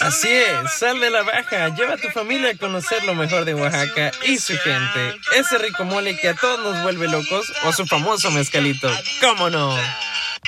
Así es, sal de la baja, lleva a tu familia a conocer lo mejor de Oaxaca y su gente. Ese rico mole que a todos nos vuelve locos o su famoso mezcalito. ¿Cómo no?